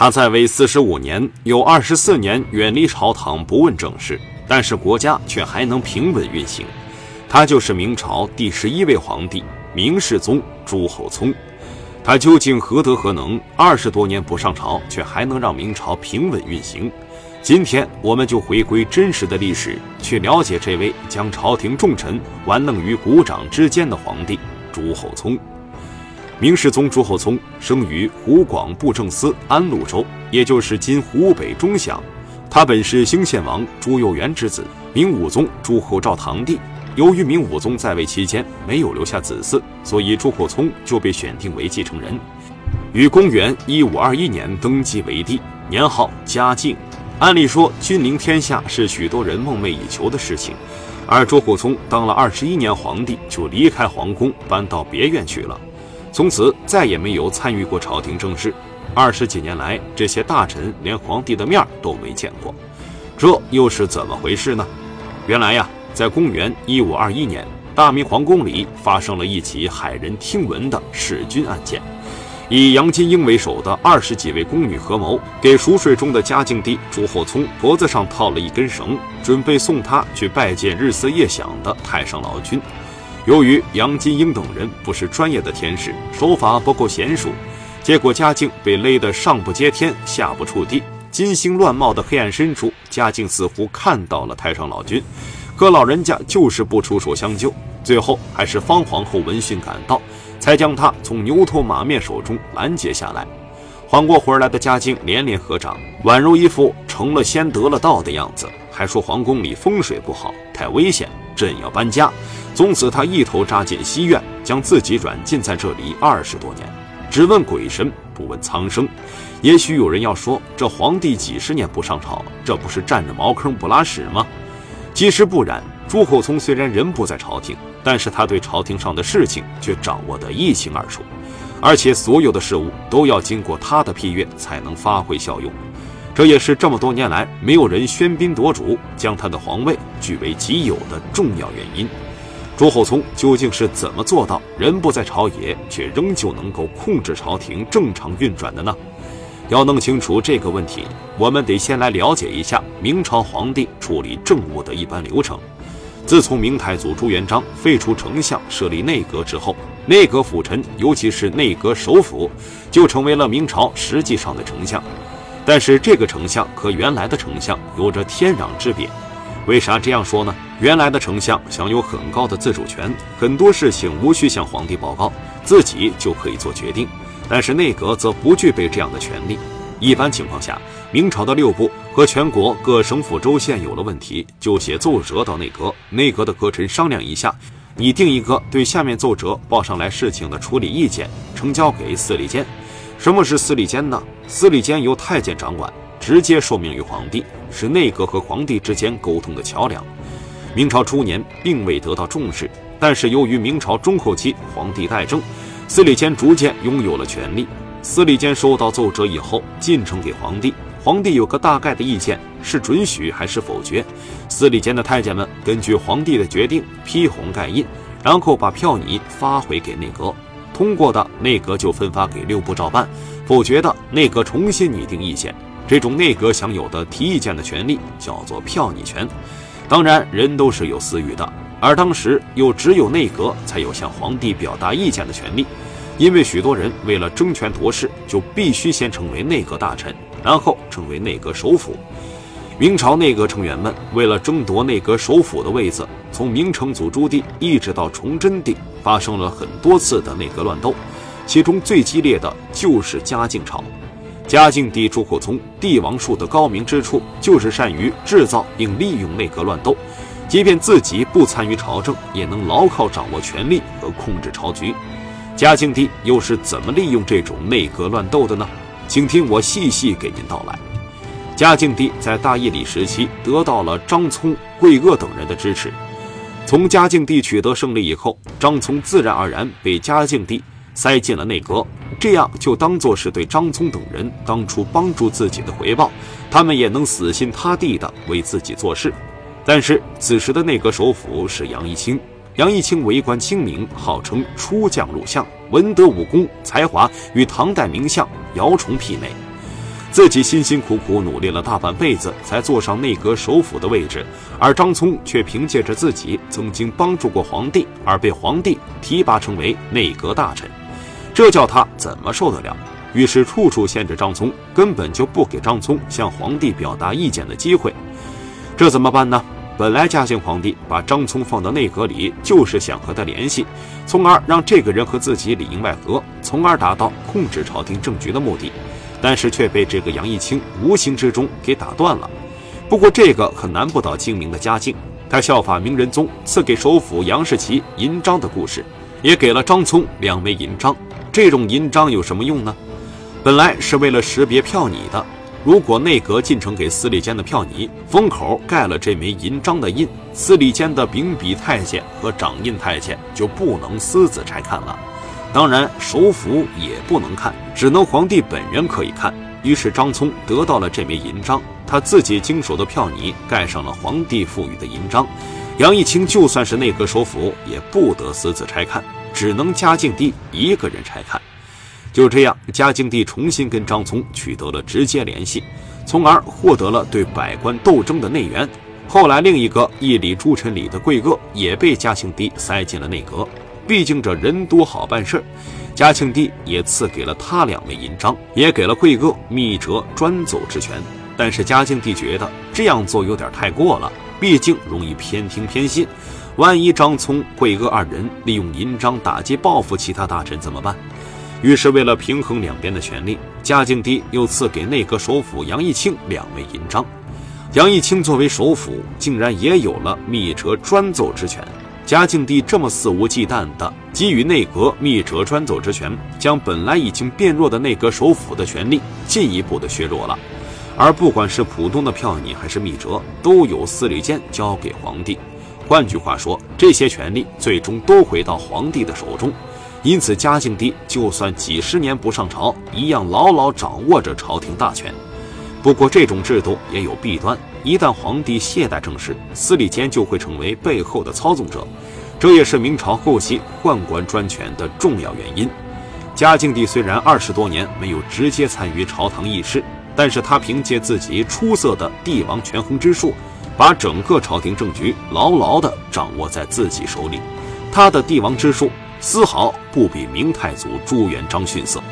他在位四十五年，有二十四年远离朝堂，不问政事，但是国家却还能平稳运行。他就是明朝第十一位皇帝明世宗朱厚熜。他究竟何德何能？二十多年不上朝，却还能让明朝平稳运行。今天，我们就回归真实的历史，去了解这位将朝廷重臣玩弄于股掌之间的皇帝朱厚熜。明世宗朱厚熜生于湖广布政司安陆州，也就是今湖北钟祥。他本是兴献王朱佑元之子，明武宗朱厚照堂弟。由于明武宗在位期间没有留下子嗣，所以朱厚熜就被选定为继承人，于公元一五二一年登基为帝，年号嘉靖。按理说，君临天下是许多人梦寐以求的事情，而朱厚熜当了二十一年皇帝，就离开皇宫，搬到别院去了。从此再也没有参与过朝廷政事，二十几年来，这些大臣连皇帝的面都没见过，这又是怎么回事呢？原来呀，在公元一五二一年，大明皇宫里发生了一起骇人听闻的弑君案件，以杨金英为首的二十几位宫女合谋，给熟睡中的嘉靖帝朱厚熜脖子上套了一根绳，准备送他去拜见日思夜想的太上老君。由于杨金英等人不是专业的天使，手法不够娴熟，结果嘉靖被勒得上不接天，下不触地。金星乱冒的黑暗深处，嘉靖似乎看到了太上老君，可老人家就是不出手相救。最后还是方皇后闻讯赶到，才将他从牛头马面手中拦截下来。缓过魂来的嘉靖连连合掌，宛如一副成了仙得了道的样子，还说皇宫里风水不好，太危险，朕要搬家。从此，他一头扎进西院，将自己软禁在这里二十多年，只问鬼神，不问苍生。也许有人要说，这皇帝几十年不上朝，这不是占着茅坑不拉屎吗？其实不然。朱厚熜虽然人不在朝廷，但是他对朝廷上的事情却掌握得一清二楚，而且所有的事物都要经过他的批阅才能发挥效用。这也是这么多年来没有人喧宾夺主，将他的皇位据为己有的重要原因。朱厚熜究竟是怎么做到人不在朝野，却仍旧能够控制朝廷正常运转的呢？要弄清楚这个问题，我们得先来了解一下明朝皇帝处理政务的一般流程。自从明太祖朱元璋废除丞相，设立内阁之后，内阁辅臣，尤其是内阁首辅，就成为了明朝实际上的丞相。但是这个丞相和原来的丞相有着天壤之别。为啥这样说呢？原来的丞相享有很高的自主权，很多事情无需向皇帝报告，自己就可以做决定。但是内阁则不具备这样的权利。一般情况下，明朝的六部和全国各省府州县有了问题，就写奏折到内阁，内阁的阁臣商量一下，拟定一个对下面奏折报上来事情的处理意见，呈交给司礼监。什么是司礼监呢？司礼监由太监掌管，直接受命于皇帝，是内阁和皇帝之间沟通的桥梁。明朝初年并未得到重视，但是由于明朝中后期皇帝代政，司礼监逐渐拥有了权力。司礼监收到奏折以后，进呈给皇帝，皇帝有个大概的意见，是准许还是否决？司礼监的太监们根据皇帝的决定批红盖印，然后把票拟发回给内阁，通过的内阁就分发给六部照办，否决的内阁重新拟定意见。这种内阁享有的提意见的权利叫做票拟权。当然，人都是有私欲的，而当时又只有内阁才有向皇帝表达意见的权利，因为许多人为了争权夺势，就必须先成为内阁大臣，然后成为内阁首辅。明朝内阁成员们为了争夺内阁首辅的位子，从明成祖朱棣一直到崇祯帝，发生了很多次的内阁乱斗，其中最激烈的就是嘉靖朝。嘉靖帝朱厚熜帝王术的高明之处，就是善于制造并利用内阁乱斗，即便自己不参与朝政，也能牢靠掌握权力和控制朝局。嘉靖帝又是怎么利用这种内阁乱斗的呢？请听我细细给您道来。嘉靖帝在大义礼时期得到了张聪、桂萼等人的支持，从嘉靖帝取得胜利以后，张聪自然而然被嘉靖帝塞进了内阁。这样就当做是对张聪等人当初帮助自己的回报，他们也能死心塌地地为自己做事。但是此时的内阁首辅是杨一清，杨一清为官清明，号称出将入相，文德武功才华与唐代名相姚崇媲美。自己辛辛苦苦努力了大半辈子，才坐上内阁首辅的位置，而张聪却凭借着自己曾经帮助过皇帝，而被皇帝提拔成为内阁大臣，这叫他怎么受得了？于是处处限制张聪，根本就不给张聪向皇帝表达意见的机会。这怎么办呢？本来嘉靖皇帝把张聪放到内阁里，就是想和他联系，从而让这个人和自己里应外合，从而达到控制朝廷政局的目的。但是却被这个杨义清无形之中给打断了。不过这个可难不倒精明的嘉靖，他效法明仁宗赐给首辅杨士奇银章的故事，也给了张聪两枚银章。这种银章有什么用呢？本来是为了识别票拟的。如果内阁进城给司礼监的票拟封口盖了这枚银章的印，司礼监的秉笔太监和掌印太监就不能私自拆看了。当然，首辅也不能看，只能皇帝本人可以看。于是张聪得到了这枚银章，他自己经手的票拟盖上了皇帝赋予的银章。杨一清就算是内阁首辅，也不得私自拆看，只能嘉靖帝一个人拆看。就这样，嘉靖帝重新跟张聪取得了直接联系，从而获得了对百官斗争的内援。后来，另一个一礼诸臣礼的贵哥也被嘉庆帝塞进了内阁。毕竟这人多好办事嘉庆帝也赐给了他两枚银章，也给了贵哥密折专奏之权。但是嘉靖帝觉得这样做有点太过了，毕竟容易偏听偏信。万一张聪、贵哥二人利用银章打击报复其他大臣怎么办？于是，为了平衡两边的权力，嘉靖帝又赐给内阁首辅杨义清两枚银章。杨义清作为首辅，竟然也有了密折专奏之权。嘉靖帝这么肆无忌惮地给予内阁密折专奏之权，将本来已经变弱的内阁首辅的权力进一步的削弱了。而不管是普通的票拟还是密折，都由司礼监交给皇帝。换句话说，这些权力最终都回到皇帝的手中。因此，嘉靖帝就算几十年不上朝，一样牢牢掌握着朝廷大权。不过，这种制度也有弊端：一旦皇帝懈怠政事，司礼监就会成为背后的操纵者。这也是明朝后期宦官专权的重要原因。嘉靖帝虽然二十多年没有直接参与朝堂议事，但是他凭借自己出色的帝王权衡之术，把整个朝廷政局牢牢地掌握在自己手里。他的帝王之术。丝毫不比明太祖朱元璋逊色。